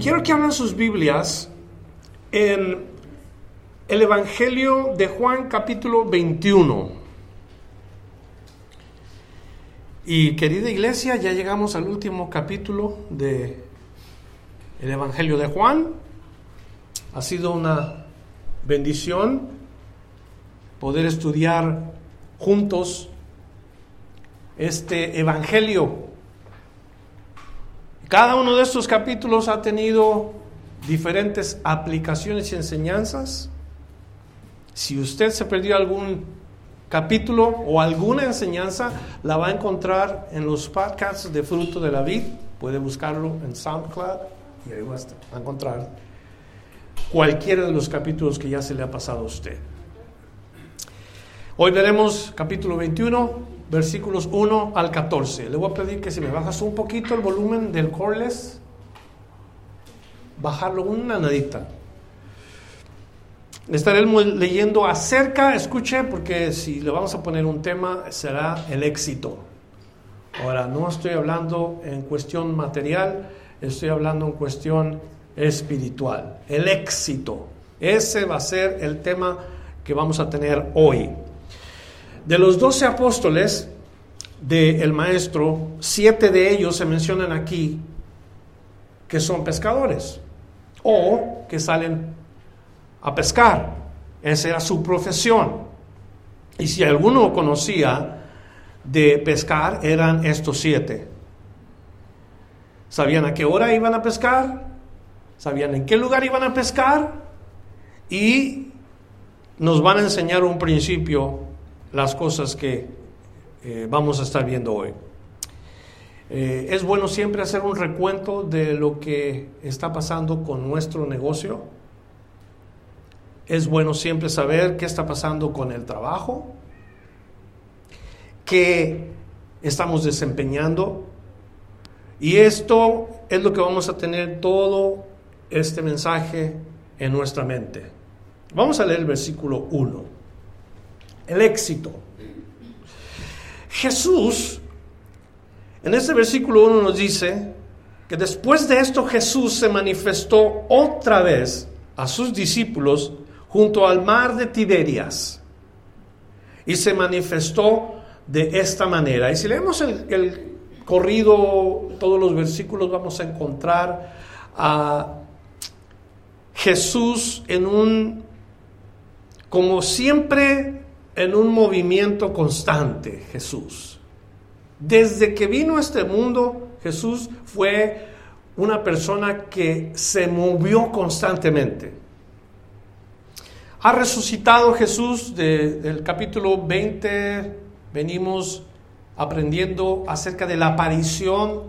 Quiero que hablen sus Biblias en el Evangelio de Juan capítulo 21. Y querida iglesia, ya llegamos al último capítulo de el Evangelio de Juan. Ha sido una bendición poder estudiar juntos este Evangelio. Cada uno de estos capítulos ha tenido diferentes aplicaciones y enseñanzas. Si usted se perdió algún capítulo o alguna enseñanza, la va a encontrar en los podcasts de Fruto de la Vid. Puede buscarlo en SoundCloud y ahí va a encontrar cualquiera de los capítulos que ya se le ha pasado a usted. Hoy veremos capítulo 21, versículos 1 al 14. Le voy a pedir que si me bajas un poquito el volumen del corles, bajarlo una nadita. Estaré leyendo acerca, escuche, porque si le vamos a poner un tema, será el éxito. Ahora, no estoy hablando en cuestión material, estoy hablando en cuestión espiritual. El éxito. Ese va a ser el tema que vamos a tener hoy. De los doce apóstoles del maestro, siete de ellos se mencionan aquí que son pescadores o que salen a pescar. Esa era su profesión. Y si alguno conocía de pescar, eran estos siete. Sabían a qué hora iban a pescar, sabían en qué lugar iban a pescar y nos van a enseñar un principio las cosas que eh, vamos a estar viendo hoy. Eh, es bueno siempre hacer un recuento de lo que está pasando con nuestro negocio. Es bueno siempre saber qué está pasando con el trabajo, qué estamos desempeñando. Y esto es lo que vamos a tener todo este mensaje en nuestra mente. Vamos a leer el versículo 1 el éxito. Jesús, en este versículo 1 nos dice que después de esto Jesús se manifestó otra vez a sus discípulos junto al mar de Tiberias y se manifestó de esta manera. Y si leemos el, el corrido, todos los versículos, vamos a encontrar a Jesús en un, como siempre en un movimiento constante, Jesús. Desde que vino a este mundo, Jesús fue una persona que se movió constantemente. Ha resucitado Jesús del capítulo 20, venimos aprendiendo acerca de la aparición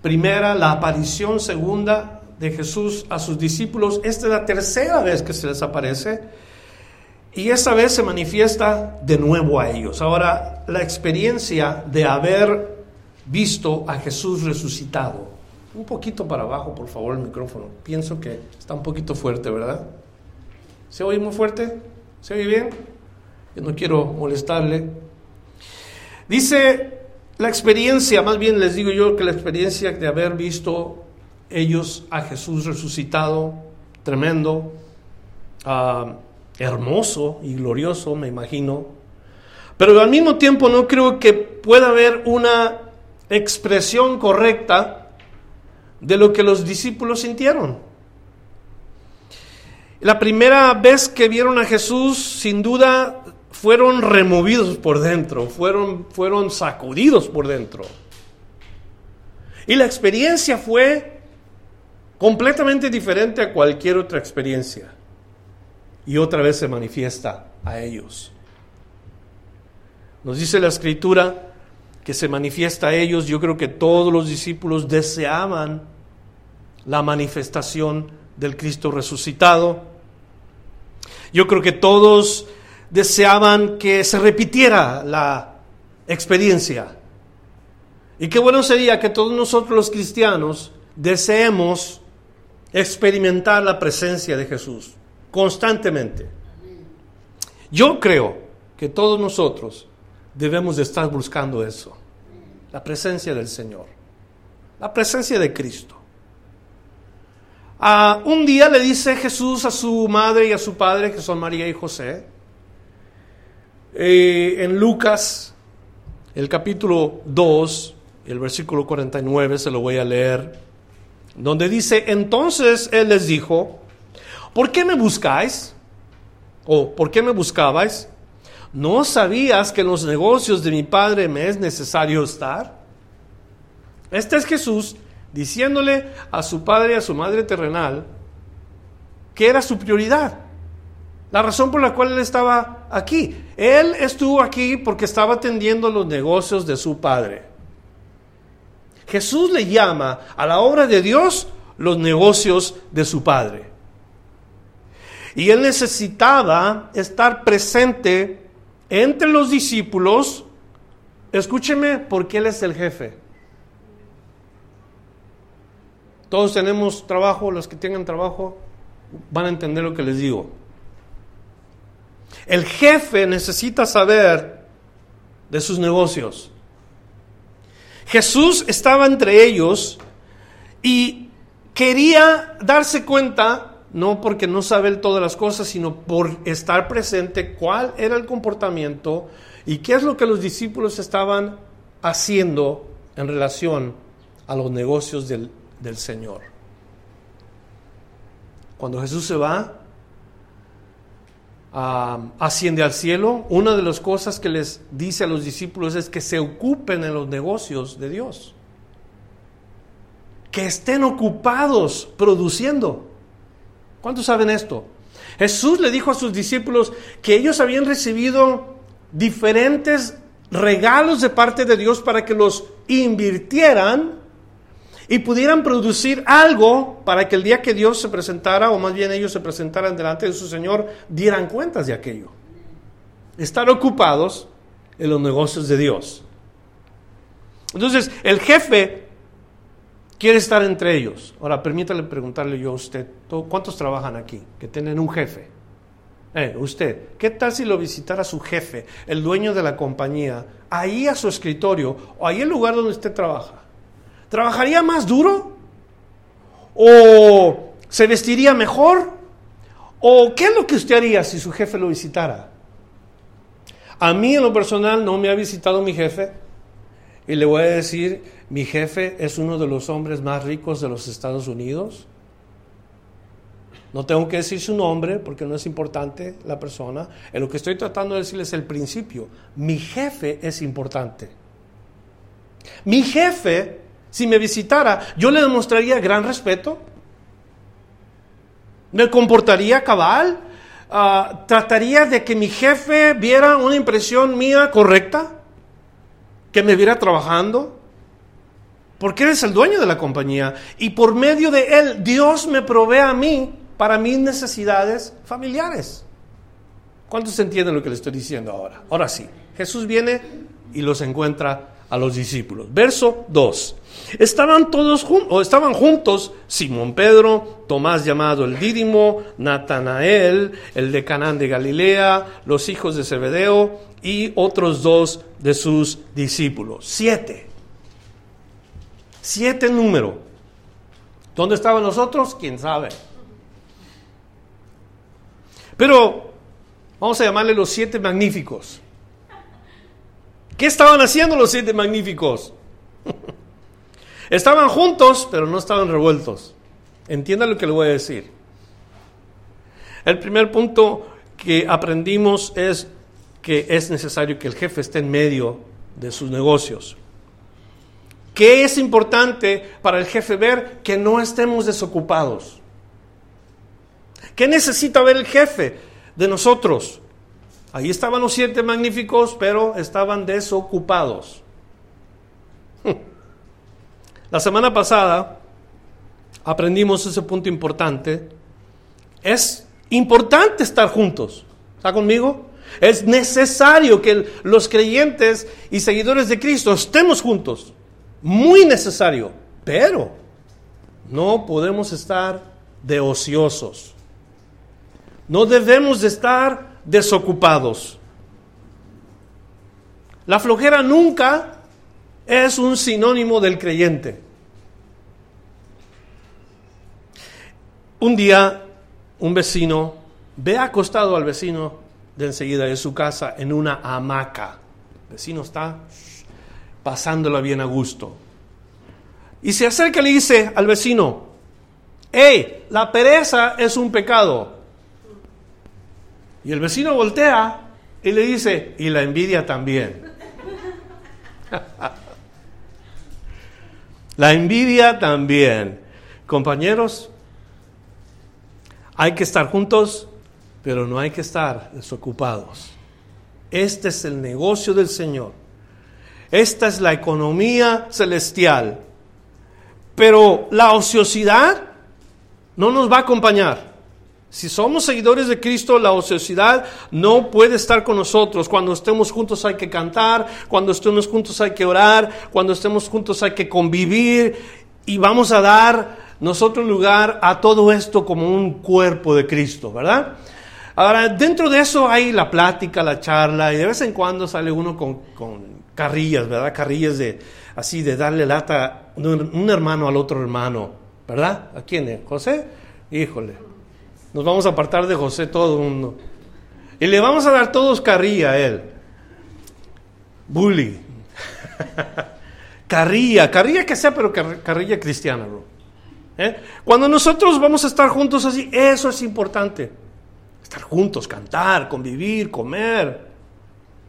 primera, la aparición segunda de Jesús a sus discípulos. Esta es la tercera vez que se les aparece y esa vez se manifiesta de nuevo a ellos. Ahora, la experiencia de haber visto a Jesús resucitado. Un poquito para abajo, por favor, el micrófono. Pienso que está un poquito fuerte, ¿verdad? ¿Se oye muy fuerte? ¿Se oye bien? Yo no quiero molestarle. Dice la experiencia, más bien les digo yo que la experiencia de haber visto ellos a Jesús resucitado, tremendo. Uh, hermoso y glorioso, me imagino. Pero al mismo tiempo no creo que pueda haber una expresión correcta de lo que los discípulos sintieron. La primera vez que vieron a Jesús, sin duda, fueron removidos por dentro, fueron, fueron sacudidos por dentro. Y la experiencia fue completamente diferente a cualquier otra experiencia y otra vez se manifiesta a ellos. Nos dice la escritura que se manifiesta a ellos, yo creo que todos los discípulos deseaban la manifestación del Cristo resucitado. Yo creo que todos deseaban que se repitiera la experiencia. Y qué bueno sería que todos nosotros los cristianos deseemos experimentar la presencia de Jesús constantemente. Yo creo que todos nosotros debemos de estar buscando eso, la presencia del Señor, la presencia de Cristo. Ah, un día le dice Jesús a su madre y a su padre, que son María y José, eh, en Lucas, el capítulo 2, el versículo 49, se lo voy a leer, donde dice, entonces Él les dijo, ¿por qué me buscáis? ¿O por qué me buscabais? ¿No sabías que en los negocios de mi Padre me es necesario estar? Este es Jesús diciéndole a su padre y a su madre terrenal que era su prioridad. La razón por la cual él estaba aquí. Él estuvo aquí porque estaba atendiendo los negocios de su padre. Jesús le llama a la obra de Dios los negocios de su padre. Y él necesitaba estar presente entre los discípulos. Escúcheme, porque él es el jefe. Todos tenemos trabajo, los que tengan trabajo van a entender lo que les digo. El jefe necesita saber de sus negocios. Jesús estaba entre ellos y quería darse cuenta, no porque no sabe todas las cosas, sino por estar presente, cuál era el comportamiento y qué es lo que los discípulos estaban haciendo en relación a los negocios del del Señor. Cuando Jesús se va, asciende al cielo, una de las cosas que les dice a los discípulos es que se ocupen en los negocios de Dios. Que estén ocupados produciendo. ¿Cuántos saben esto? Jesús le dijo a sus discípulos que ellos habían recibido diferentes regalos de parte de Dios para que los invirtieran y pudieran producir algo para que el día que Dios se presentara, o más bien ellos se presentaran delante de su Señor, dieran cuentas de aquello. Estar ocupados en los negocios de Dios. Entonces, el jefe quiere estar entre ellos. Ahora, permítale preguntarle yo a usted, ¿cuántos trabajan aquí? Que tienen un jefe. Eh, usted, ¿qué tal si lo visitara su jefe, el dueño de la compañía, ahí a su escritorio o ahí el lugar donde usted trabaja? ¿Trabajaría más duro? ¿O se vestiría mejor? ¿O qué es lo que usted haría si su jefe lo visitara? A mí en lo personal no me ha visitado mi jefe y le voy a decir, mi jefe es uno de los hombres más ricos de los Estados Unidos. No tengo que decir su nombre porque no es importante la persona. En lo que estoy tratando de decirles es el principio. Mi jefe es importante. Mi jefe si me visitara, yo le demostraría gran respeto, me comportaría cabal, ah, trataría de que mi jefe viera una impresión mía correcta, que me viera trabajando, porque él es el dueño de la compañía y por medio de él Dios me provee a mí para mis necesidades familiares. ¿Cuántos entienden lo que le estoy diciendo ahora? Ahora sí, Jesús viene y los encuentra a los discípulos. Verso 2. Estaban todos juntos, estaban juntos Simón Pedro, Tomás llamado el Dídimo, Natanael, el de Canán de Galilea, los hijos de Zebedeo y otros dos de sus discípulos. Siete. Siete número. ¿Dónde estaban nosotros? ¿Quién sabe? Pero vamos a llamarle los siete magníficos. ¿Qué estaban haciendo los siete magníficos? estaban juntos, pero no estaban revueltos. Entienda lo que le voy a decir. El primer punto que aprendimos es que es necesario que el jefe esté en medio de sus negocios. ¿Qué es importante para el jefe ver? Que no estemos desocupados. ¿Qué necesita ver el jefe de nosotros? Ahí estaban los siete magníficos, pero estaban desocupados. La semana pasada aprendimos ese punto importante. Es importante estar juntos. ¿Está conmigo? Es necesario que los creyentes y seguidores de Cristo estemos juntos. Muy necesario. Pero no podemos estar de ociosos. No debemos de estar desocupados. La flojera nunca es un sinónimo del creyente. Un día un vecino ve acostado al vecino de enseguida de su casa en una hamaca. El vecino está pasándola bien a gusto. Y se acerca y le dice al vecino, hey, la pereza es un pecado. Y el vecino voltea y le dice, y la envidia también. la envidia también. Compañeros, hay que estar juntos, pero no hay que estar desocupados. Este es el negocio del Señor. Esta es la economía celestial. Pero la ociosidad no nos va a acompañar. Si somos seguidores de Cristo, la ociosidad no puede estar con nosotros. Cuando estemos juntos hay que cantar, cuando estemos juntos hay que orar, cuando estemos juntos hay que convivir y vamos a dar nosotros lugar a todo esto como un cuerpo de Cristo, ¿verdad? Ahora, dentro de eso hay la plática, la charla, y de vez en cuando sale uno con, carrillas, ¿verdad? Carrillas de así, de darle lata un, un hermano al otro hermano, ¿verdad? ¿A quién es? ¿José? Híjole. Nos vamos a apartar de José todo el mundo. Y le vamos a dar todos carrilla a él. Bully. carrilla, carrilla que sea, pero carrilla cristiana, bro. ¿Eh? Cuando nosotros vamos a estar juntos así, eso es importante. Estar juntos, cantar, convivir, comer.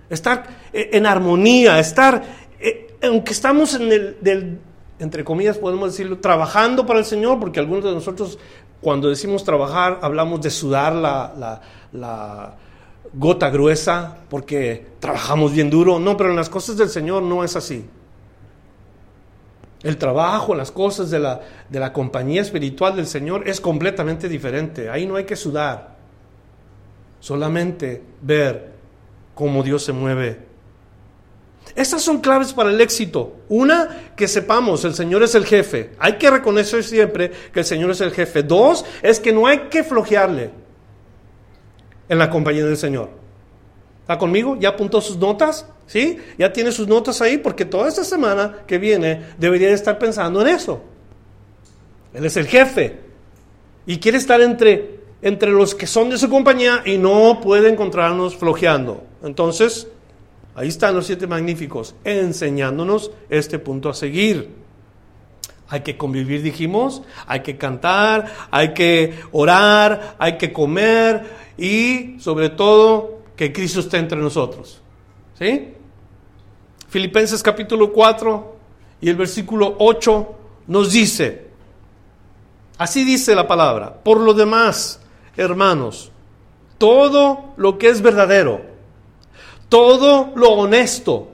Estar eh, en armonía, estar, eh, aunque estamos en el, entre comillas podemos decirlo, trabajando para el Señor, porque algunos de nosotros cuando decimos trabajar hablamos de sudar la, la gota gruesa, porque trabajamos bien duro. No, pero en las cosas del Señor no es así. El trabajo, las cosas de la, de la compañía espiritual del Señor es completamente diferente. Ahí no hay que sudar. Solamente ver cómo Dios se mueve. Estas son claves para el éxito. Una, que sepamos, el Señor es el jefe. Hay que reconocer siempre que el Señor es el jefe. Dos, es que no hay que flojearle en la compañía del Señor. ¿Está conmigo? ¿Ya apuntó sus notas? ¿Sí? Ya tiene sus notas ahí porque toda esta semana que viene debería estar pensando en eso. Él es el jefe y quiere estar entre, entre los que son de su compañía y no puede encontrarnos flojeando. Entonces, ahí están los siete magníficos enseñándonos este punto a seguir. Hay que convivir, dijimos, hay que cantar, hay que orar, hay que comer y sobre todo que Cristo esté entre nosotros. ¿Sí? Filipenses capítulo 4 y el versículo 8 nos dice, así dice la palabra, por lo demás, hermanos, todo lo que es verdadero, todo lo honesto,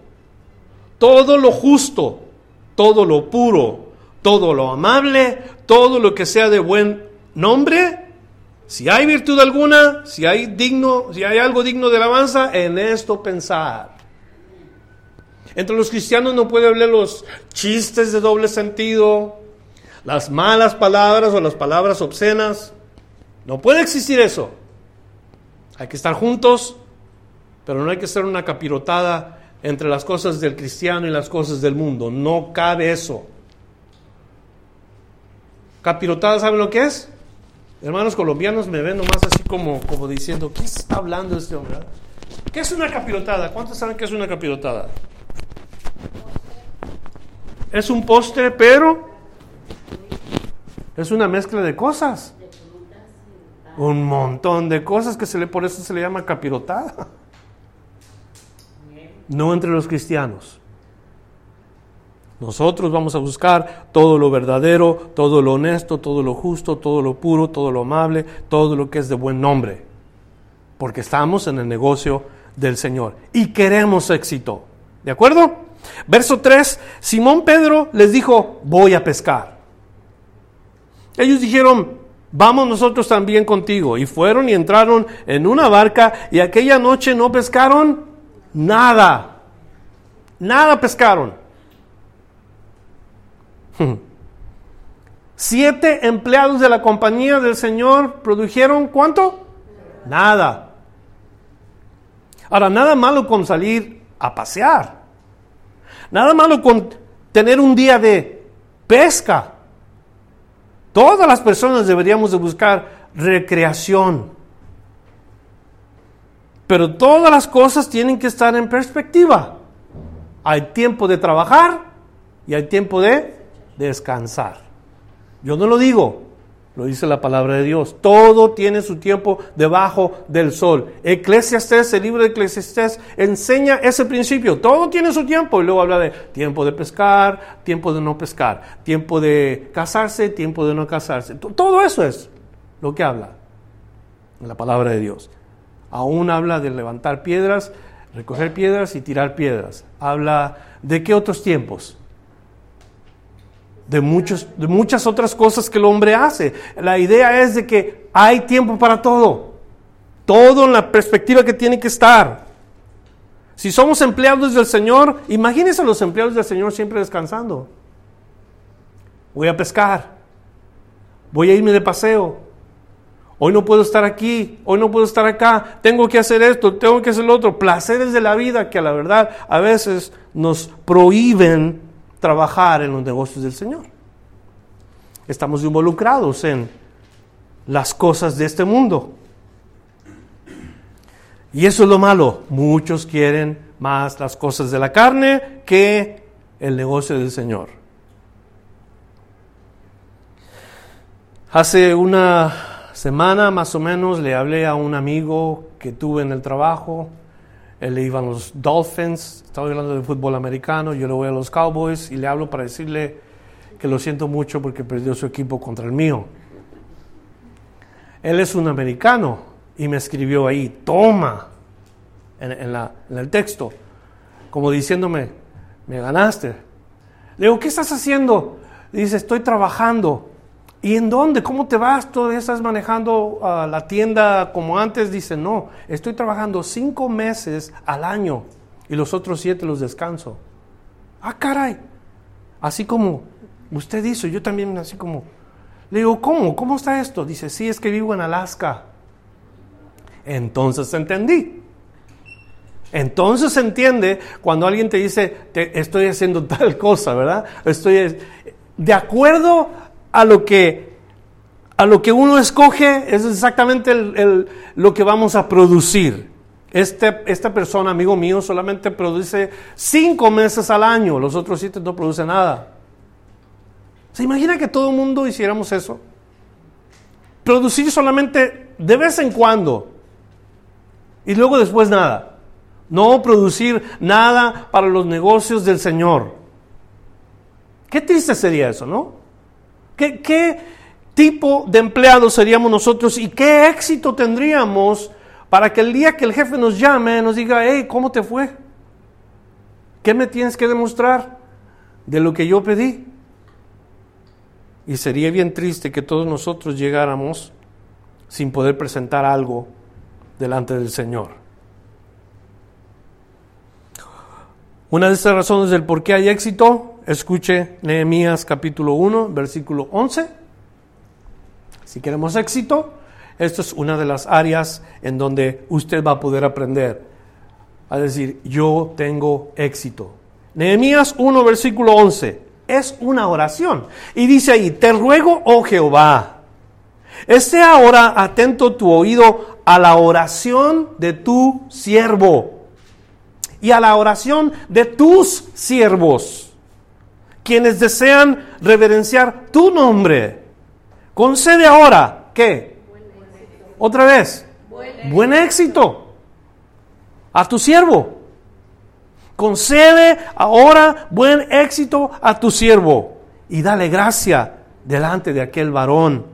todo lo justo, todo lo puro, todo lo amable, todo lo que sea de buen nombre, si hay virtud alguna, si hay digno, si hay algo digno de alabanza, en esto pensar. Entre los cristianos no puede haber los chistes de doble sentido, las malas palabras o las palabras obscenas. No puede existir eso. Hay que estar juntos, pero no hay que ser una capirotada entre las cosas del cristiano y las cosas del mundo. No cabe eso. Capirotada, ¿saben lo que es? Hermanos colombianos me ven nomás así como, como diciendo, ¿qué está hablando este hombre? ¿Qué es una capirotada? ¿Cuántos saben qué es una capirotada? Es un postre, pero es una mezcla de cosas. Un montón de cosas que se le, por eso se le llama capirotada. No entre los cristianos. Nosotros vamos a buscar todo lo verdadero, todo lo honesto, todo lo justo, todo lo puro, todo lo amable, todo lo que es de buen nombre. Porque estamos en el negocio del Señor y queremos éxito. ¿De acuerdo? Verso 3, Simón Pedro les dijo, voy a pescar. Ellos dijeron, vamos nosotros también contigo. Y fueron y entraron en una barca y aquella noche no pescaron nada. Nada pescaron. Siete empleados de la compañía del Señor produjeron cuánto? Nada. Ahora, nada malo con salir a pasear. Nada malo con tener un día de pesca. Todas las personas deberíamos de buscar recreación. Pero todas las cosas tienen que estar en perspectiva. Hay tiempo de trabajar y hay tiempo de descansar. Yo no lo digo, lo dice la palabra de Dios. Todo tiene su tiempo debajo del sol. Eclesiastes, el libro de Eclesiastes, enseña ese principio. Todo tiene su tiempo. Y luego habla de tiempo de pescar, tiempo de no pescar, tiempo de casarse, tiempo de no casarse. Todo eso es lo que habla en la palabra de Dios. Aún habla de levantar piedras, recoger piedras y tirar piedras. Habla de qué otros tiempos de, muchos, de muchas otras cosas que el hombre hace. La idea es de que hay tiempo para todo. Todo en la perspectiva que tiene que estar. Si somos empleados del Señor, imagínense a los empleados del Señor siempre descansando. Voy a pescar. Voy a irme de paseo. Hoy no puedo estar aquí, hoy no puedo estar acá, tengo que hacer esto, tengo que hacer lo otro. Placeres de la vida que a la verdad a veces nos prohíben trabajar en los negocios del Señor. Estamos involucrados en las cosas de este mundo. Y eso es lo malo. Muchos quieren más las cosas de la carne que el negocio del Señor. Hace una semana más o menos le hablé a un amigo que tuve en el trabajo él le iba a los Dolphins, estaba hablando de fútbol americano, yo le voy a los Cowboys y le hablo para decirle que lo siento mucho porque perdió su equipo contra el mío. Él es un americano y me escribió ahí, toma, en, en el texto, como diciéndome, me ganaste. Le digo, ¿qué estás haciendo? Dice, estoy trabajando. ¿Y en dónde? ¿Cómo te vas? ¿Todavía estás manejando ah, la tienda como antes? Dice, no, estoy trabajando cinco meses al año y los otros siete los descanso. Ah, caray. Así como usted hizo, yo también así como... Le digo, ¿cómo? ¿Cómo está esto? Dice, sí, es que vivo en Alaska. Entonces entendí. Entonces se entiende cuando alguien te dice, estoy haciendo tal cosa, ¿verdad? Estoy de acuerdo a lo que, a lo que uno escoge es exactamente lo que vamos a producir. Este, esta persona, amigo mío, solamente produce cinco meses al año, los otros siete no producen nada. ¿Se imagina que todo el mundo hiciéramos eso? Producir solamente de vez en cuando y luego después nada. No producir nada para los negocios del Señor. Qué triste sería eso, ¿no? ¿Qué, tipo de empleados seríamos nosotros y qué éxito tendríamos para que el día que el jefe nos llame nos diga, hey, ¿cómo te fue? ¿Qué me tienes que demostrar de lo que yo pedí? Y sería bien triste que todos nosotros llegáramos sin poder presentar algo delante del Señor. Una de estas razones del por qué hay éxito Escuche Nehemías capítulo 1, versículo 11. Si queremos éxito, esto es una de las áreas en donde usted va a poder aprender a decir, yo tengo éxito. Nehemías 1, versículo 11. Es una oración. Y dice ahí, te ruego, oh Jehová, esté ahora atento tu oído a la oración de tu siervo y a la oración de tus siervos quienes desean reverenciar tu nombre. Concede ahora, ¿qué? Otra vez, buen éxito. a tu siervo. Concede ahora buen éxito a tu siervo y dale gracia delante de aquel varón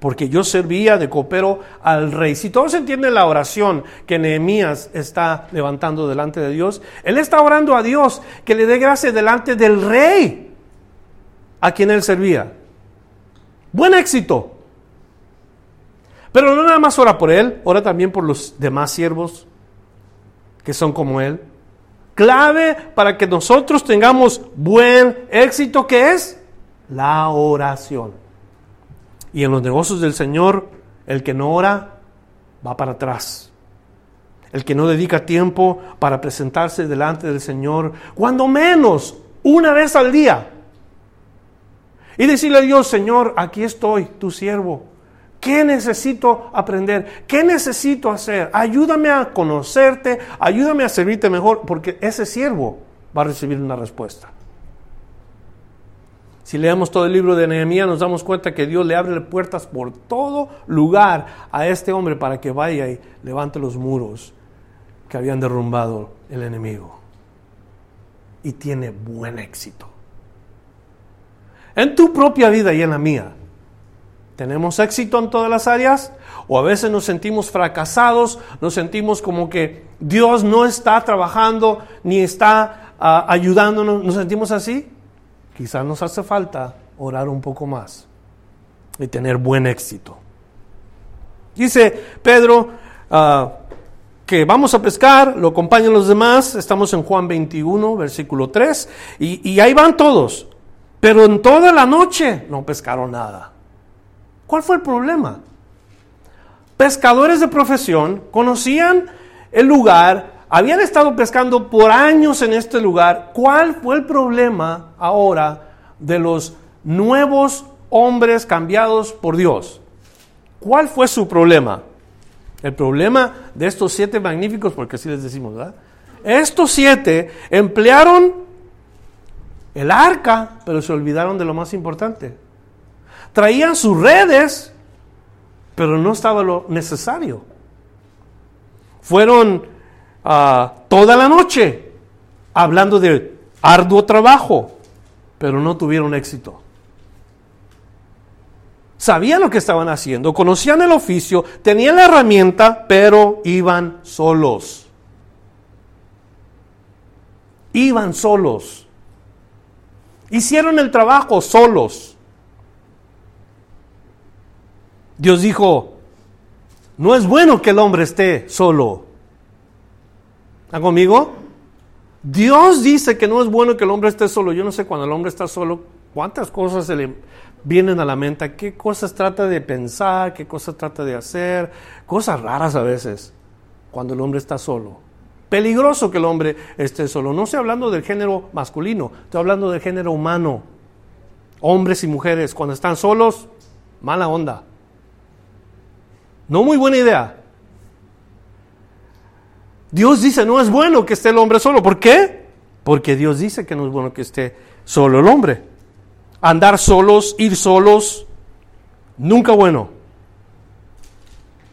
porque yo servía de copero al rey. Si todos entienden la oración que Nehemías está levantando delante de Dios, él está orando a Dios que le dé gracia delante del rey a quien él servía. Buen éxito. Pero no nada más ora por él, ora también por los demás siervos que son como él. Clave para que nosotros tengamos buen éxito, que es la oración. Y en los negocios del Señor, el que no ora va para atrás. El que no dedica tiempo para presentarse delante del Señor, cuando menos una vez al día. Y decirle a Dios, Señor, aquí estoy, tu siervo. ¿Qué necesito aprender? ¿Qué necesito hacer? Ayúdame a conocerte, ayúdame a servirte mejor, porque ese siervo va a recibir una respuesta. Si leemos todo el libro de Nehemías, nos damos cuenta que Dios le abre puertas por todo lugar a este hombre para que vaya y levante los muros que habían derrumbado el enemigo. Y tiene buen éxito. En tu propia vida y en la mía, ¿tenemos éxito en todas las áreas? O a veces nos sentimos fracasados, nos sentimos como que Dios no está trabajando ni está ah, ayudándonos, ¿nos sentimos así? Quizás nos hace falta orar un poco más y tener buen éxito. Dice Pedro ah, que vamos a pescar, lo acompañan los demás, estamos en Juan 21, versículo 3, y, y ahí van todos, pero en toda la noche no pescaron nada. ¿Cuál fue el problema? Pescadores de profesión conocían el lugar, habían estado pescando por años en este lugar. ¿Cuál fue el problema ahora de los nuevos hombres cambiados por Dios? ¿Cuál fue su problema? El problema de estos siete magníficos, porque así les decimos, ¿verdad? Estos siete emplearon el arca, pero se olvidaron de lo más importante. Traían sus redes, pero no estaba lo necesario. Fueron toda la noche hablando de arduo trabajo, pero no tuvieron éxito. Sabían lo que estaban haciendo, conocían el oficio, tenían la herramienta, pero iban solos. Iban solos. Hicieron el trabajo solos. Dios dijo, no es bueno que el hombre esté solo. ¿Está conmigo? Dios dice que no es bueno que el hombre esté solo. Yo no sé cuando el hombre está solo, cuántas cosas se le vienen a la mente, qué cosas trata de pensar, qué cosas trata de hacer, cosas raras a veces, cuando el hombre está solo. Peligroso que el hombre esté solo. No estoy hablando del género masculino, estoy hablando del género humano. Hombres y mujeres, cuando están solos, mala onda. No muy buena idea. Dios dice, no es bueno que esté el hombre solo. ¿Por qué? Porque Dios dice que no es bueno que esté solo el hombre. Andar solos, ir solos, nunca bueno.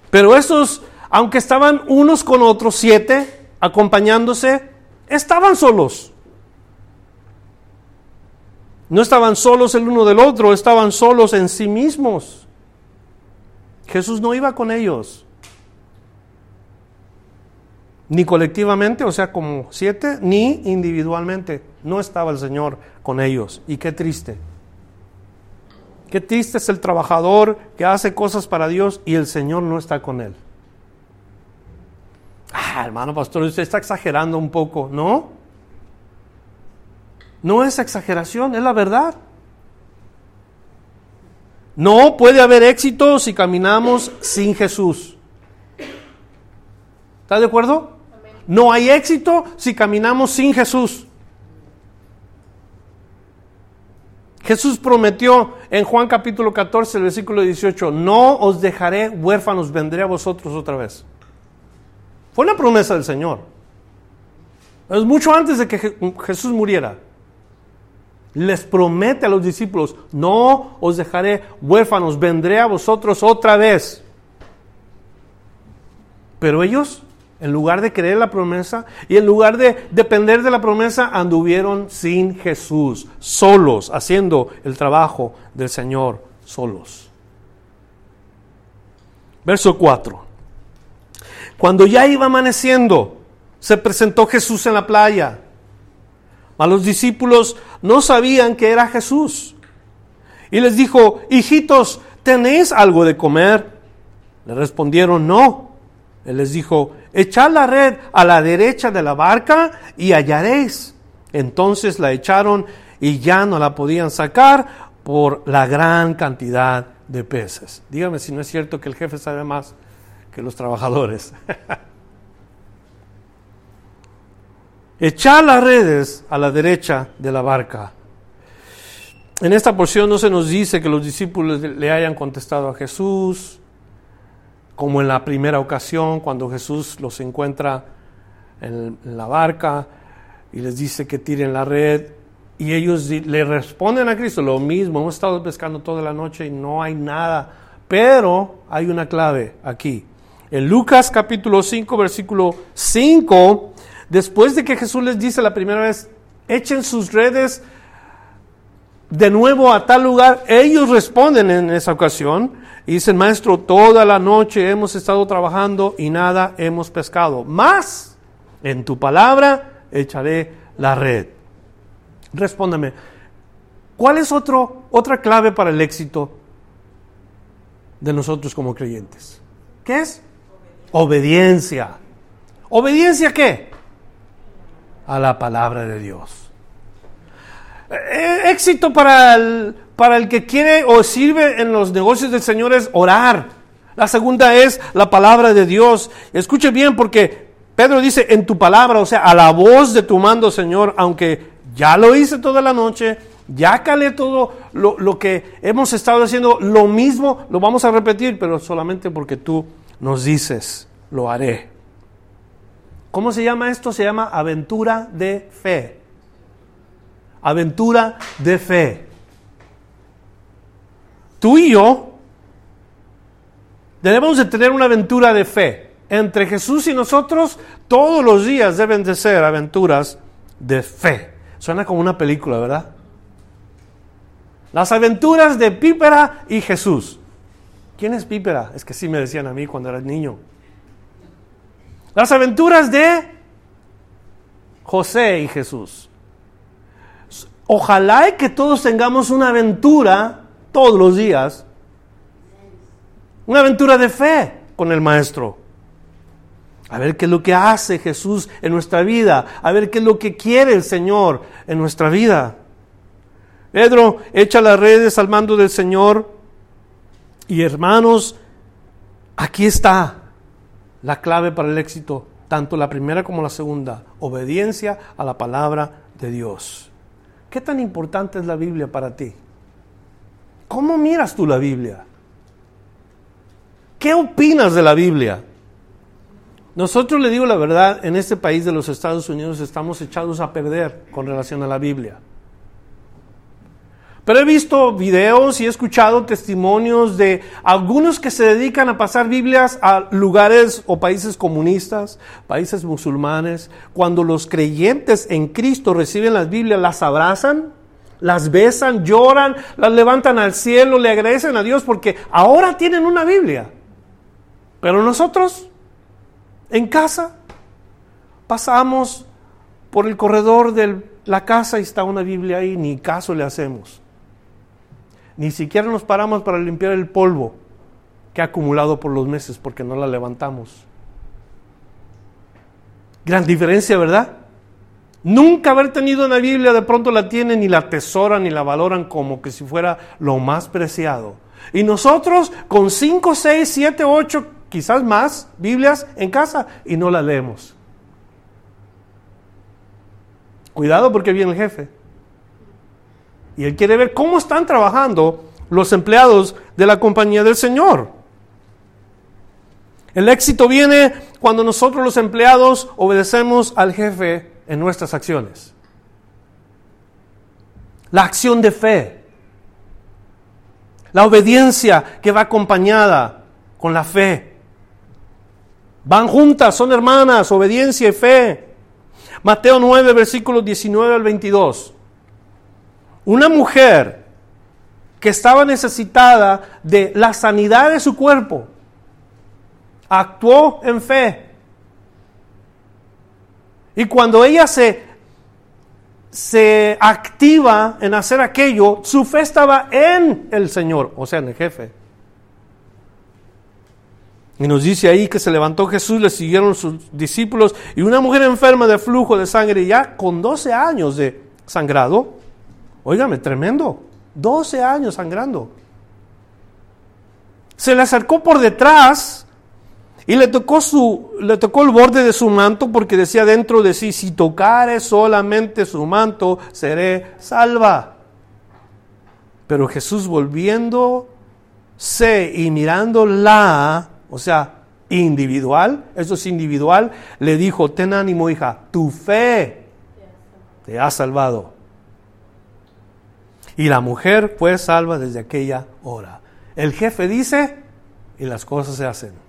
Pero estos, aunque estaban unos con otros, siete, acompañándose, estaban solos. No estaban solos el uno del otro, estaban solos en sí mismos. Jesús no iba con ellos ni colectivamente, o sea, como siete, ni individualmente. No estaba el Señor con ellos. Y qué triste. Qué triste es el trabajador que hace cosas para Dios y el Señor no está con él. Ah, hermano pastor, usted está exagerando un poco, ¿no? No es exageración, es la verdad. No puede haber éxito si caminamos sin Jesús. ¿Está de acuerdo? No hay éxito si caminamos sin Jesús. Jesús prometió en Juan capítulo 14, versículo 18, no os dejaré huérfanos, vendré a vosotros otra vez. Fue una promesa del Señor. Es mucho antes de que Jesús muriera. Les promete a los discípulos, no os dejaré huérfanos, vendré a vosotros otra vez. Pero ellos en lugar de creer la promesa y en lugar de depender de la promesa, anduvieron sin Jesús, solos, haciendo el trabajo del Señor, solos. Verso 4. Cuando ya iba amaneciendo, se presentó Jesús en la playa. A los discípulos no sabían que era Jesús. Y les dijo, hijitos, ¿tenéis algo de comer? Le respondieron, no. Él les dijo, echad la red a la derecha de la barca y hallaréis. Entonces la echaron y ya no la podían sacar por la gran cantidad de peces. Dígame si no es cierto que el jefe sabe más que los trabajadores. Echar las redes a la derecha de la barca. En esta porción no se nos dice que los discípulos le hayan contestado a Jesús, como en la primera ocasión cuando Jesús los encuentra en, la barca y les dice que tiren la red y ellos le responden a Cristo lo mismo, hemos estado pescando toda la noche y no hay nada, pero hay una clave aquí. En Lucas capítulo 5, versículo 5, después de que Jesús les dice la primera vez, echen sus redes de nuevo a tal lugar, ellos responden en esa ocasión, y dicen, maestro, toda la noche hemos estado trabajando y nada hemos pescado. Más, en tu palabra echaré la red. Respóndame, ¿cuál es otro, otra clave para el éxito de nosotros como creyentes? ¿Qué es? Obediencia. ¿Obediencia a qué? A la palabra de Dios. Eh, éxito para el, para el que quiere o sirve en los negocios del Señor es orar. La segunda es la palabra de Dios. Escuche bien porque Pedro dice en tu palabra, o sea, a la voz de tu mando, Señor, aunque ya lo hice toda la noche, ya calé todo lo, lo que hemos estado haciendo, lo mismo lo vamos a repetir, pero solamente porque tú nos dices, lo haré. ¿Cómo se llama esto? Se llama aventura de fe. Aventura de fe tú y yo debemos de tener una aventura de fe. Entre Jesús y nosotros, todos los días deben de ser aventuras de fe. Suena como una película, ¿verdad? Las aventuras de Pípera y Jesús. ¿Quién es Pípera? Es que sí me decían a mí cuando era niño. Las aventuras de José y Jesús. Ojalá que todos tengamos una aventura todos los días. Una aventura de fe con el Maestro. A ver qué es lo que hace Jesús en nuestra vida. A ver qué es lo que quiere el Señor en nuestra vida. Pedro echa las redes al mando del Señor. Y hermanos, aquí está la clave para el éxito, tanto la primera como la segunda. Obediencia a la palabra de Dios. ¿Qué tan importante es la Biblia para ti? ¿Cómo miras tú la Biblia? ¿Qué opinas de la Biblia? Nosotros, le digo la verdad, en este país de los Estados Unidos estamos echados a perder con relación a la Biblia. Pero he visto videos y he escuchado testimonios de algunos que se dedican a pasar Biblias a lugares o países comunistas, países musulmanes. Cuando los creyentes en Cristo reciben las Biblias, las abrazan las besan, lloran, las levantan al cielo, le agradecen a Dios porque ahora tienen una Biblia. Pero nosotros, en casa, pasamos por el corredor de la casa y está una Biblia ahí, ni caso le hacemos. Ni siquiera nos paramos para limpiar el polvo que ha acumulado por los meses porque no la levantamos. Gran diferencia, ¿verdad? Nunca haber tenido una Biblia, de pronto la tienen ni la atesoran ni la valoran como que si fuera lo más preciado. Y nosotros con 5, 6, 7, 8, quizás más Biblias en casa y no la leemos. Cuidado porque viene el jefe. Y él quiere ver cómo están trabajando los empleados de la compañía del Señor. El éxito viene cuando nosotros los empleados obedecemos al jefe en nuestras acciones. La acción de fe. La obediencia que va acompañada con la fe. Van juntas, son hermanas, obediencia y fe. Mateo 9, versículos 19 al 22. Una mujer que estaba necesitada de la sanidad de su cuerpo. actuó en fe. Y cuando ella se, se activa en hacer aquello, su fe estaba en el Señor, o sea, en el jefe. Y nos dice ahí que se levantó Jesús, le siguieron sus discípulos y una mujer enferma de flujo de sangre ya con 12 años de sangrado. Óigame, tremendo. 12 años sangrando. Se le acercó por detrás y le tocó, su, le tocó el borde de su manto porque decía dentro de sí, si tocare solamente su manto, seré salva. Pero Jesús volviéndose y mirándola, o sea, individual, eso es individual, le dijo, ten ánimo hija, tu fe te ha salvado. Y la mujer fue salva desde aquella hora. El jefe dice y las cosas se hacen.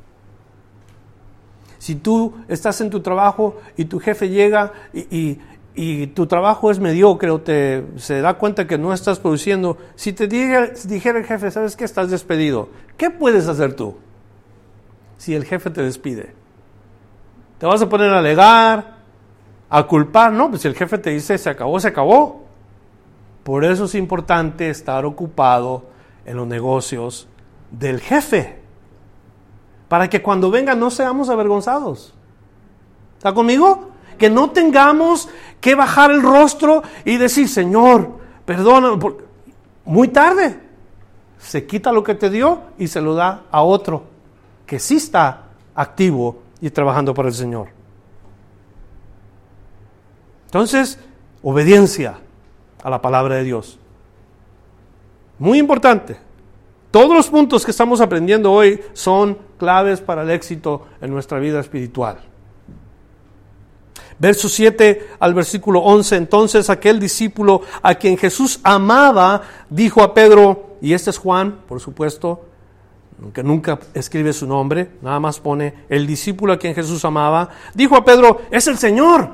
Si tú estás en tu trabajo y tu jefe llega y, tu trabajo es mediocre o te, se da cuenta que no estás produciendo, si te dijera el jefe, ¿sabes qué? Estás despedido. ¿Qué puedes hacer tú si el jefe te despide? ¿Te vas a poner a alegar, a culpar? No, pues si el jefe te dice, se acabó, se acabó. Por eso es importante estar ocupado en los negocios del jefe. Para que cuando venga no seamos avergonzados. ¿Está conmigo? Que no tengamos que bajar el rostro y decir, Señor, perdona. Muy tarde. Se quita lo que te dio y se lo da a otro que sí está activo y trabajando para el Señor. Entonces, obediencia a la palabra de Dios. Muy importante. Todos los puntos que estamos aprendiendo hoy son claves para el éxito en nuestra vida espiritual. Verso 7 al versículo 11. Entonces aquel discípulo a quien Jesús amaba dijo a Pedro, y este es Juan, por supuesto, aunque nunca escribe su nombre, nada más pone el discípulo a quien Jesús amaba, dijo a Pedro, es el Señor.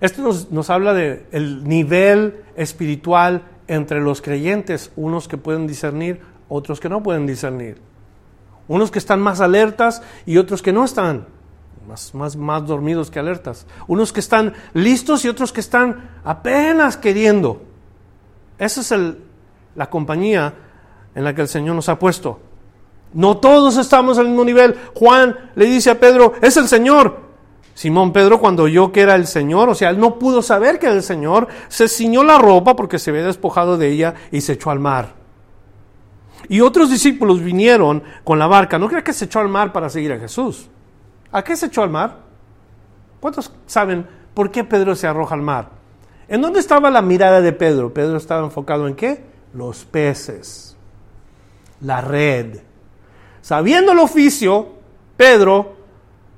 Esto nos, nos habla del nivel espiritual entre los creyentes, unos que pueden discernir, otros que no pueden discernir. Unos que están más alertas y otros que no están, más, más, más dormidos que alertas. Unos que están listos y otros que están apenas queriendo. Esa es el, la compañía en la que el Señor nos ha puesto. No todos estamos al mismo nivel. Juan le dice a Pedro, es el Señor. Simón Pedro cuando oyó que era el Señor, o sea, él no pudo saber que era el Señor, se ciñó la ropa porque se había despojado de ella y se echó al mar. Y otros discípulos vinieron con la barca. No creo que se echó al mar para seguir a Jesús. ¿A qué se echó al mar? ¿Cuántos saben por qué Pedro se arroja al mar? ¿En dónde estaba la mirada de Pedro? Pedro estaba enfocado en qué? Los peces, la red. Sabiendo el oficio, Pedro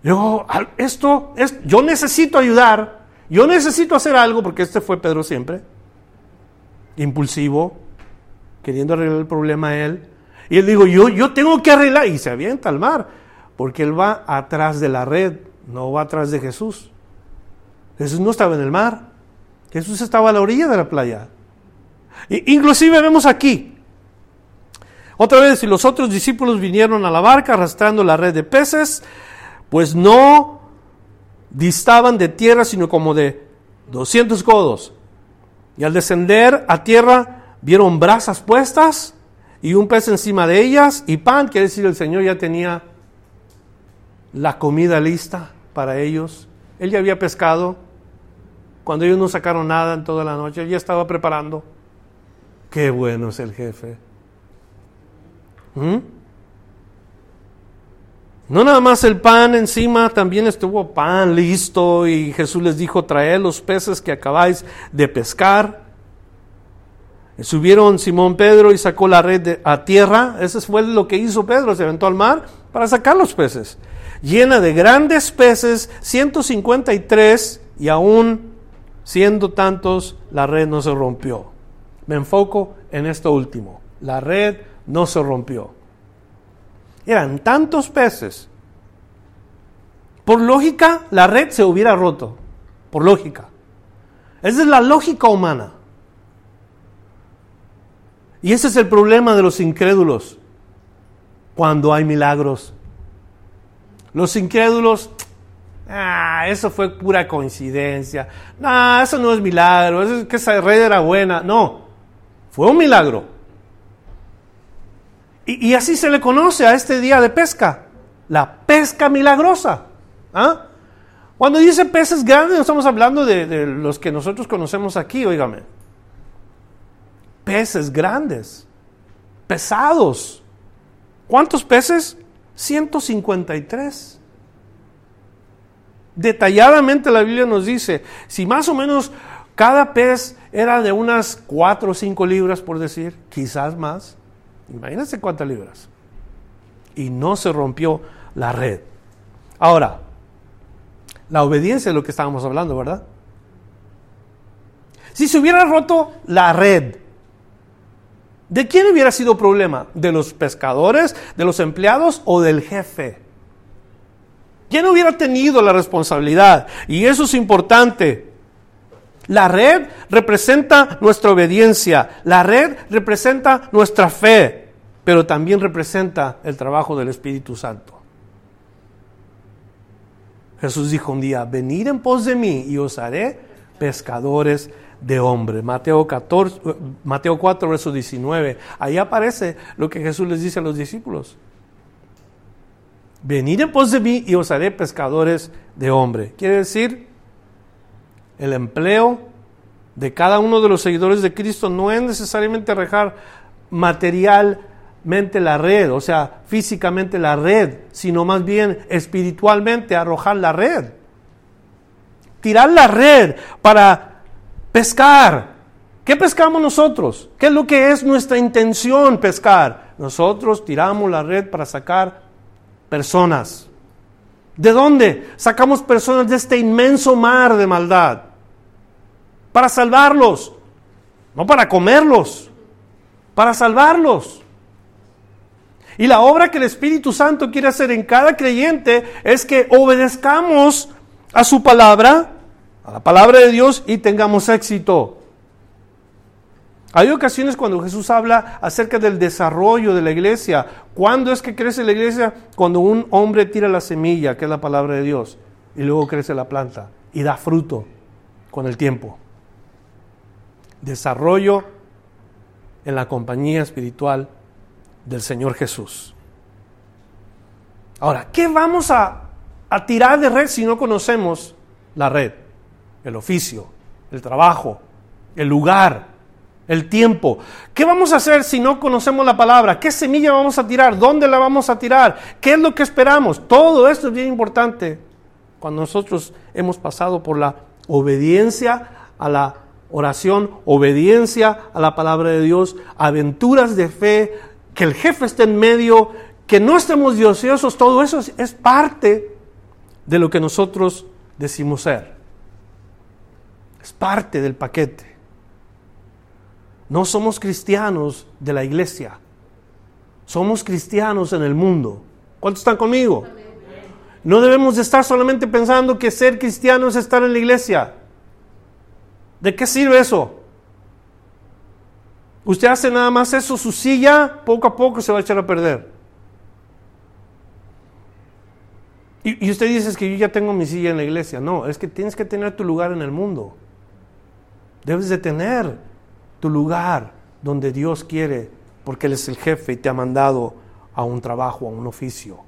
yo, esto es, yo necesito ayudar, yo necesito hacer algo, porque este fue Pedro siempre, impulsivo, queriendo arreglar el problema a él. Y él dijo, yo, yo tengo que arreglar, y se avienta al mar, porque él va atrás de la red, no va atrás de Jesús. Jesús no estaba en el mar, Jesús estaba a la orilla de la playa. inclusive vemos aquí, otra vez, si los otros discípulos vinieron a la barca arrastrando la red de peces, pues no distaban de tierra, sino como de 200 codos. Y al descender a tierra, vieron brasas puestas y un pez encima de ellas y pan, quiere decir el Señor ya tenía la comida lista para ellos. Él ya había pescado. Cuando ellos no sacaron nada en toda la noche, él ya estaba preparando. Qué bueno es el jefe. ¿Mm? No nada más el pan encima, también estuvo pan listo y Jesús les dijo, traed los peces que acabáis de pescar. subieron Simón Pedro y sacó la red a tierra. Eso fue lo que hizo Pedro, se aventó al mar para sacar los peces. Llena de grandes peces, 153 y aún siendo tantos, la red no se rompió. Me enfoco en esto último. La red no se rompió. Eran tantos peces. Por lógica, la red se hubiera roto. Por lógica. Esa es la lógica humana. Y ese es el problema de los incrédulos. cuando hay milagros. Los incrédulos, ah, eso fue pura coincidencia. No, eso no es milagro, es que esa red era buena. No, fue un milagro. Y, así se le conoce a este día de pesca, la pesca milagrosa. ¿Ah? Cuando dice peces grandes, no estamos hablando de, de los que nosotros conocemos aquí, oígame. Peces grandes, pesados. ¿Cuántos peces? 153. Detalladamente la Biblia nos dice, si más o menos cada pez era de unas 4 o 5 libras, por decir, quizás más, imagínense cuántas libras. Y no se rompió la red. Ahora, la obediencia es lo que estábamos hablando, ¿verdad? Si se hubiera roto la red, ¿De quién hubiera sido problema? ¿De los pescadores, de los empleados o del jefe? ¿Quién hubiera tenido la responsabilidad? Y eso es importante. La red representa nuestra obediencia, la red representa nuestra fe, pero también representa el trabajo del Espíritu Santo. Jesús dijo un día, venid en pos de mí y os haré pescadores de hombre. Mateo, 14, Mateo 4, verso 19. Ahí aparece lo que Jesús les dice a los discípulos. Venid en pos de mí y os haré pescadores de hombre. Quiere decir, el empleo de cada uno de los seguidores de Cristo no es necesariamente arrejar materialmente la red, o sea, físicamente la red, sino más bien espiritualmente arrojar la red. Tirar la red para Pescar. ¿Qué pescamos nosotros? ¿Qué es lo que es nuestra intención pescar? Nosotros tiramos la red para sacar personas. ¿De dónde? Sacamos personas de este inmenso mar de maldad. Para salvarlos. No para comerlos. Para salvarlos. Y la obra que el Espíritu Santo quiere hacer en cada creyente es que obedezcamos a su palabra a la palabra de Dios y tengamos éxito. Hay ocasiones cuando Jesús habla acerca del desarrollo de la iglesia. ¿Cuándo es que crece la iglesia? Cuando un hombre tira la semilla, que es la palabra de Dios, y luego crece la planta y da fruto con el tiempo. Desarrollo en la compañía espiritual del Señor Jesús. Ahora, ¿qué vamos a, tirar de red si no conocemos la red? el oficio, el trabajo, el lugar, el tiempo. ¿Qué vamos a hacer si no conocemos la palabra? ¿Qué semilla vamos a tirar? ¿Dónde la vamos a tirar? ¿Qué es lo que esperamos? Todo esto es bien importante cuando nosotros hemos pasado por la obediencia a la oración, obediencia a la palabra de Dios, aventuras de fe, que el jefe esté en medio, que no estemos diosiosos, todo eso es, es parte de lo que nosotros decimos ser. Es parte del paquete. No somos cristianos de la iglesia. Somos cristianos en el mundo. ¿Cuántos están conmigo? No debemos de estar solamente pensando que ser cristiano es estar en la iglesia. ¿De qué sirve eso? Usted hace nada más eso, su silla poco a poco se va a echar a perder. Y, usted dice que yo ya tengo mi silla en la iglesia. No, es que tienes que tener tu lugar en el mundo. Debes de tener tu lugar donde Dios quiere, porque Él es el jefe y te ha mandado a un trabajo, a un oficio.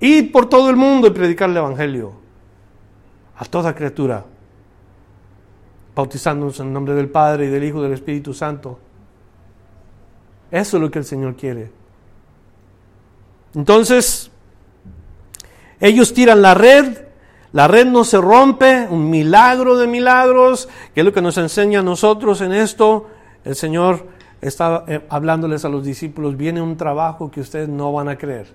Ir por todo el mundo y predicar el Evangelio a toda criatura, bautizándonos en nombre del Padre y del Hijo y del Espíritu Santo. Eso es lo que el Señor quiere. Entonces, ellos tiran la red la red no se rompe, un milagro de milagros, que es lo que nos enseña a nosotros en esto. El Señor está eh, hablándoles a los discípulos, viene un trabajo que ustedes no van a creer.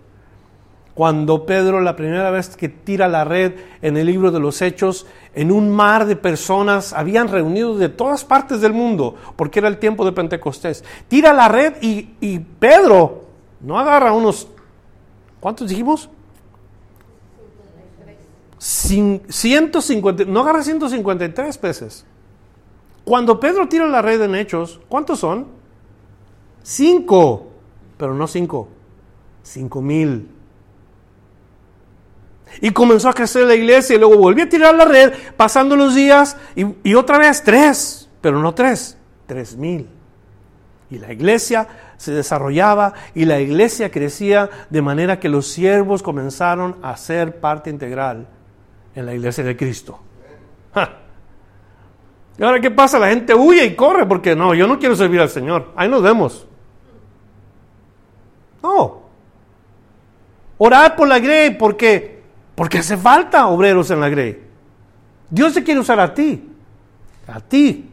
Cuando Pedro, la primera vez que tira la red en el libro de los Hechos, en un mar de personas, habían reunido de todas partes del mundo, porque era el tiempo de Pentecostés. Tira la red y, Pedro no agarra unos, ¿cuántos dijimos? 150, no agarra 153 peces. Cuando Pedro tira la red en Hechos, ¿cuántos son? Cinco, pero no cinco, Cinco mil. Y comenzó a crecer la iglesia y luego volvió a tirar la red, pasando los días y, otra vez tres, pero no tres, tres mil. Y la iglesia se desarrollaba y la iglesia crecía de manera que los siervos comenzaron a ser parte integral en la iglesia de Cristo. ¿Y ahora qué pasa? La gente huye y corre porque no, yo no quiero servir al Señor. Ahí nos vemos. No. Orar por la grey porque porque hace falta obreros en la grey. Dios te quiere usar a ti. A ti.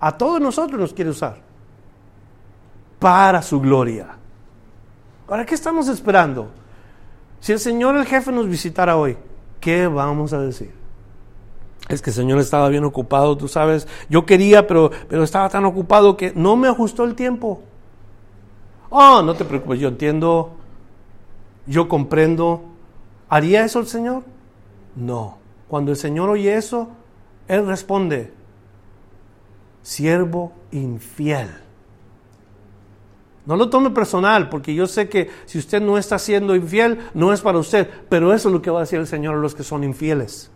A todos nosotros nos quiere usar para su gloria. Ahora, ¿qué estamos esperando? Si el Señor, el jefe, nos visitara hoy, ¿qué vamos a decir? Es que el Señor estaba bien ocupado, tú sabes. Yo quería, pero, pero estaba tan ocupado que no me ajustó el tiempo. Oh, no te preocupes, yo entiendo, yo comprendo. ¿Haría eso el Señor? No. Cuando el Señor oye eso, Él responde, siervo infiel. No lo tome personal, porque yo sé que si usted no está siendo infiel, no es para usted, pero eso es lo que va a decir el Señor a los que son infieles.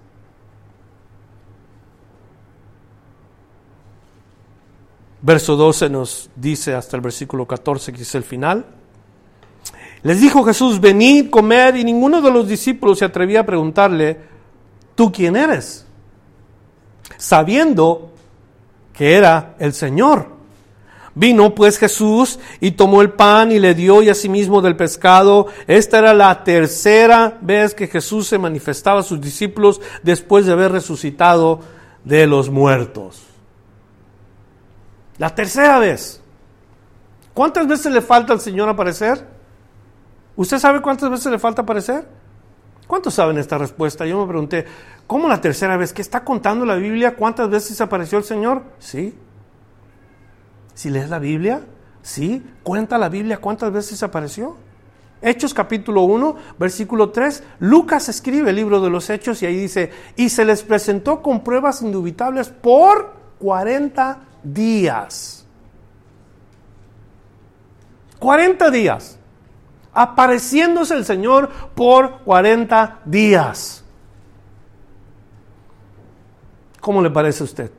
Verso 12 nos dice hasta el versículo 14, que es el final. Les dijo Jesús, venid, comer, y ninguno de los discípulos se atrevía a preguntarle, ¿tú quién eres? Sabiendo que era el Señor. Vino pues Jesús y tomó el pan y le dio y asimismo del pescado. Esta era la tercera vez que Jesús se manifestaba a sus discípulos después de haber resucitado de los muertos. La tercera vez. ¿Cuántas veces le falta al Señor aparecer? ¿Usted sabe cuántas veces le falta aparecer? ¿Cuántos saben esta respuesta? Yo me pregunté, ¿cómo la tercera vez? ¿Qué está contando la Biblia? ¿Cuántas veces apareció el Señor? Sí, si lees la Biblia, sí, cuenta la Biblia cuántas veces apareció. Hechos capítulo 1, versículo 3, Lucas escribe el libro de los Hechos y ahí dice, y se les presentó con pruebas indubitables por 40 días. 40 días. Apareciéndose el Señor por 40 días. ¿Cómo le parece a usted?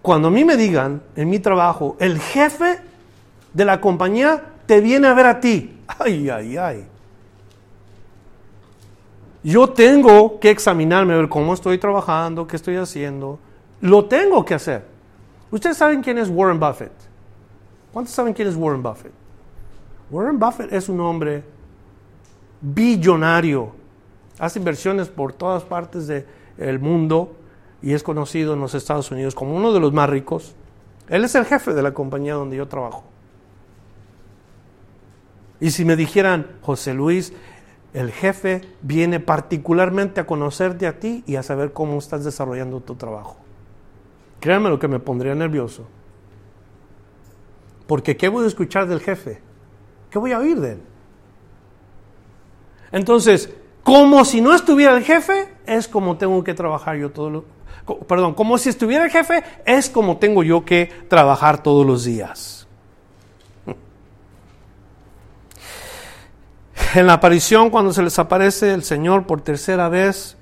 Cuando a mí me digan en mi trabajo, el jefe de la compañía te viene a ver a ti. Ay, ay, ay. Yo tengo que examinarme, ver cómo estoy trabajando, qué estoy haciendo. Lo tengo que hacer. ¿Ustedes saben quién es Warren Buffett? ¿Cuántos saben quién es Warren Buffett? Warren Buffett es un hombre billonario. Hace inversiones por todas partes del mundo y es conocido en los Estados Unidos como uno de los más ricos. Él es el jefe de la compañía donde yo trabajo. Y si me dijeran, José Luis, el jefe viene particularmente a conocerte a ti y a saber cómo estás desarrollando tu trabajo. Créanme lo que me pondría nervioso. Porque ¿qué voy a escuchar del jefe? ¿Qué voy a oír de él? Entonces, como si no estuviera el jefe, es como tengo que trabajar yo todo lo, perdón, como si estuviera el jefe, es como tengo yo que trabajar todos los días. En la aparición, cuando se les aparece el Señor por tercera vez,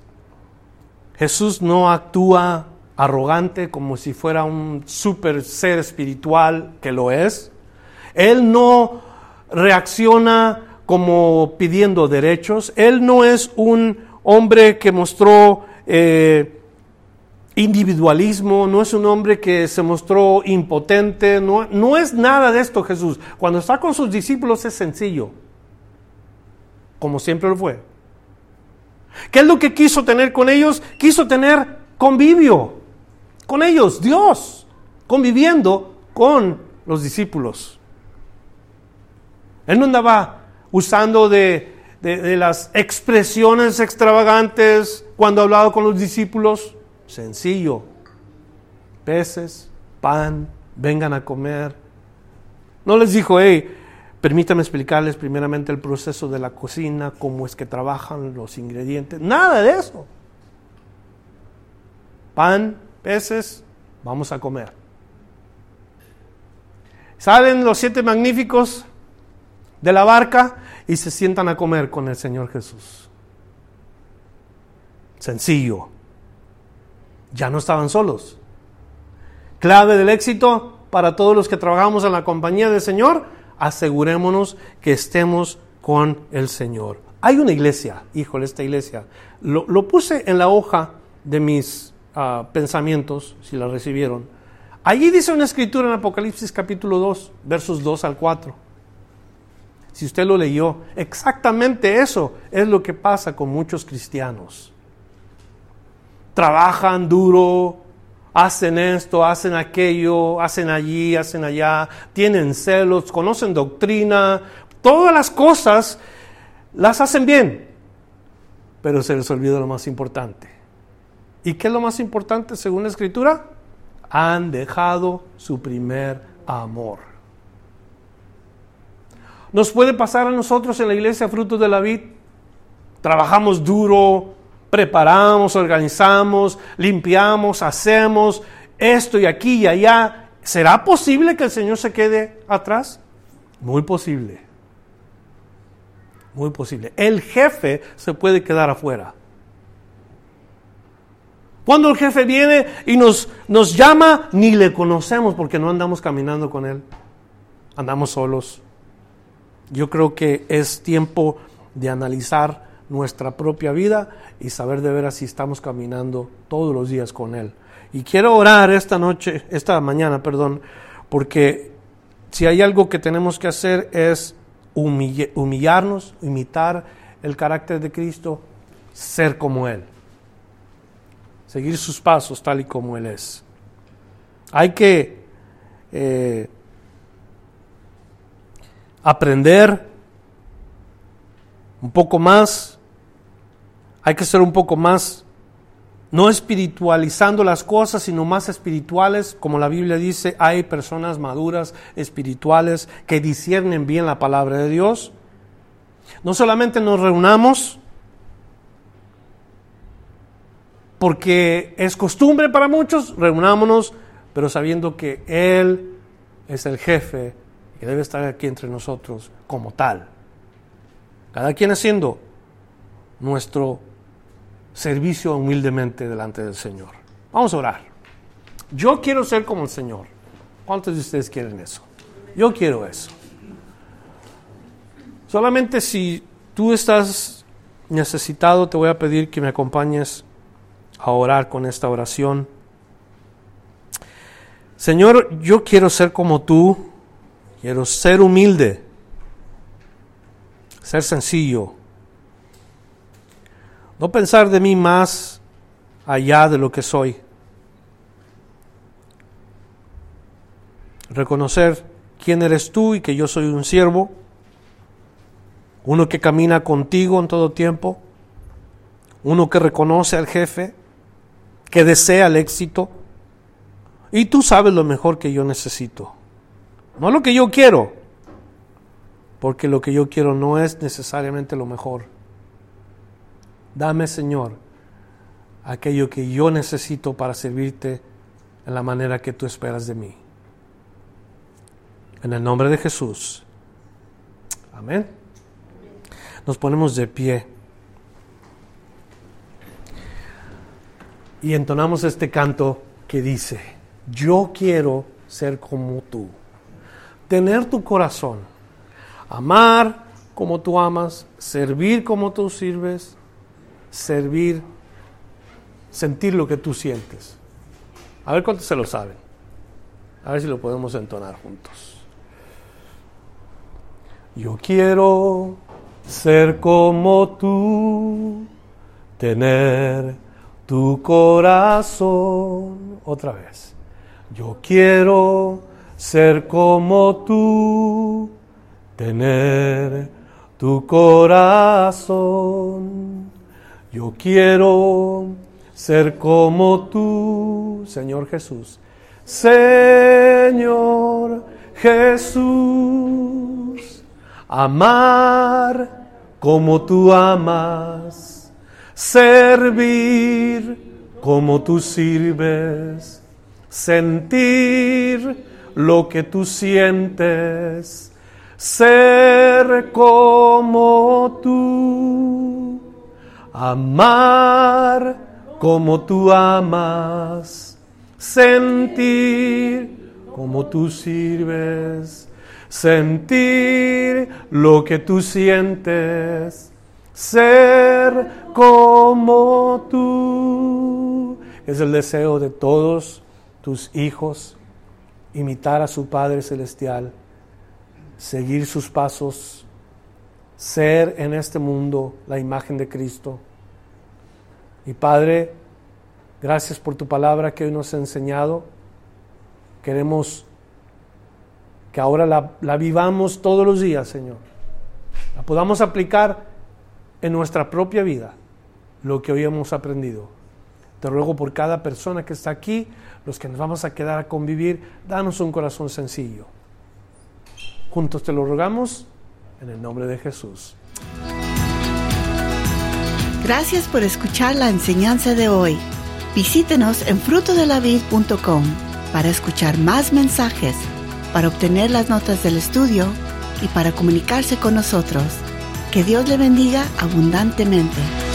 Jesús no actúa arrogante como si fuera un super ser espiritual que lo es. Él no reacciona como pidiendo derechos. Él no es un hombre que mostró eh, individualismo, no es un hombre que se mostró impotente, no, no es nada de esto Jesús. Cuando está con sus discípulos es sencillo, como siempre lo fue. ¿Qué es lo que quiso tener con ellos? Quiso tener convivio con ellos, Dios, conviviendo con los discípulos. Él no andaba usando de, de las expresiones extravagantes cuando hablaba con los discípulos sencillo. Peces, pan, vengan a comer. No les dijo, hey, permítame explicarles primeramente el proceso de la cocina, cómo es que trabajan los ingredientes. Nada de eso. Pan, peces, vamos a comer. Salen los siete magníficos, de la barca y se sientan a comer con el Señor Jesús. Sencillo. Ya no estaban solos. Clave del éxito para todos los que trabajamos en la compañía del Señor, asegurémonos que estemos con el Señor. Hay una iglesia, híjole, esta iglesia. Lo, puse en la hoja de mis ah, pensamientos, si la recibieron. Allí dice una escritura en Apocalipsis capítulo 2, versos 2 al 4. Si usted lo leyó, exactamente eso es lo que pasa con muchos cristianos. Trabajan duro, hacen esto, hacen aquello, hacen allí, hacen allá, tienen celos, conocen doctrina, todas las cosas las hacen bien, pero se les olvida lo más importante. ¿Y qué es lo más importante según la escritura? Han dejado su primer amor. Nos puede pasar a nosotros en la iglesia frutos de la vid. Trabajamos duro, preparamos, organizamos, limpiamos, hacemos esto y aquí y allá. ¿Será posible que el Señor se quede atrás? Muy posible. Muy posible. El jefe se puede quedar afuera. Cuando el jefe viene y nos, nos llama, ni le conocemos porque no andamos caminando con él. Andamos solos. Yo creo que es tiempo de analizar nuestra propia vida y saber de veras si estamos caminando todos los días con Él. Y quiero orar esta noche, esta mañana, perdón, porque si hay algo que tenemos que hacer es humillarnos, imitar el carácter de Cristo, ser como Él, seguir sus pasos tal y como Él es. Hay que eh, aprender un poco más, hay que ser un poco más, no espiritualizando las cosas, sino más espirituales, como la Biblia dice, hay personas maduras, espirituales, que disciernen bien la palabra de Dios. No solamente nos reunamos, porque es costumbre para muchos, reunámonos, pero sabiendo que Él es el jefe que debe estar aquí entre nosotros como tal. Cada quien haciendo nuestro servicio humildemente delante del Señor. Vamos a orar. Yo quiero ser como el Señor. ¿Cuántos de ustedes quieren eso? Yo quiero eso. Solamente si tú estás necesitado, te voy a pedir que me acompañes a orar con esta oración. Señor, yo quiero ser como tú Quiero ser humilde, ser sencillo, no pensar de mí más allá de lo que soy. Reconocer quién eres tú y que yo soy un siervo, uno que camina contigo en todo tiempo, uno que reconoce al jefe, que desea el éxito, y tú sabes lo mejor que yo necesito. No lo que yo quiero, porque lo que yo quiero no es necesariamente lo mejor. Dame, Señor, aquello que yo necesito para servirte en la manera que tú esperas de mí. En el nombre de Jesús. Amén. Nos ponemos de pie. Y entonamos este canto que dice, yo quiero ser como tú tener tu corazón, amar como tú amas, servir como tú sirves, servir, sentir lo que tú sientes. A ver cuántos se lo saben. A ver si lo podemos entonar juntos. Yo quiero ser como tú, tener tu corazón. Otra vez. Yo quiero ser como tú, tener tu corazón. Yo quiero ser como tú, Señor Jesús. Señor Jesús, amar como tú amas, servir como tú sirves, sentir lo que tú sientes, ser como tú, amar como tú amas, sentir como tú sirves, sentir lo que tú sientes, ser como tú. Es el deseo de todos tus hijos, imitar a su Padre Celestial seguir sus pasos, ser en este mundo la imagen de Cristo. Y Padre, gracias por tu palabra que hoy nos ha enseñado. Queremos que ahora la, vivamos todos los días, Señor. La podamos aplicar en nuestra propia vida, lo que hoy hemos aprendido. Te ruego por cada persona que está aquí, los que nos vamos a quedar a convivir, danos un corazón sencillo Juntos te lo rogamos en el nombre de Jesús. Gracias por escuchar la enseñanza de hoy. Visítenos en frutodelavid.com para escuchar más mensajes, para obtener las notas del estudio y para comunicarse con nosotros. Que Dios le bendiga abundantemente.